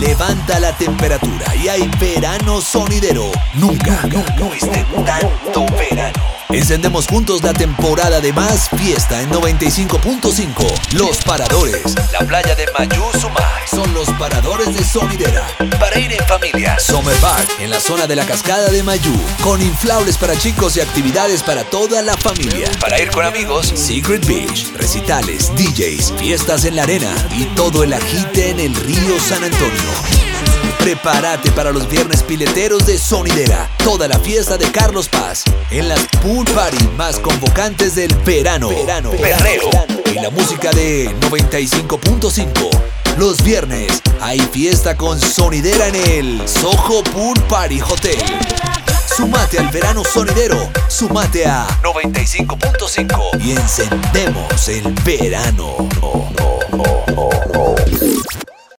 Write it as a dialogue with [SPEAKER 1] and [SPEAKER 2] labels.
[SPEAKER 1] levanta la temperatura y hay verano sonidero. Nunca, nunca viste tanto verano. Encendemos juntos la temporada de más fiesta en 95.5. Los Paradores, la playa de Mayú Sumay, son los paradores de Sonidera. Para ir en familia, Summer Park, en la zona de la cascada de Mayú, con inflables para chicos y actividades para toda la familia. Para ir con amigos, Secret Beach, recitales, DJs, fiestas en la arena y todo el agite en el río San Antonio. Prepárate para los viernes pileteros de Sonidera. Toda la fiesta de Carlos Paz. En las pool party más convocantes del verano. Verano. Perreo. Y la música de 95.5. Los viernes hay fiesta con Sonidera en el Soho Pool Party Hotel. Sumate al verano sonidero. Sumate a 95.5 y encendemos el verano.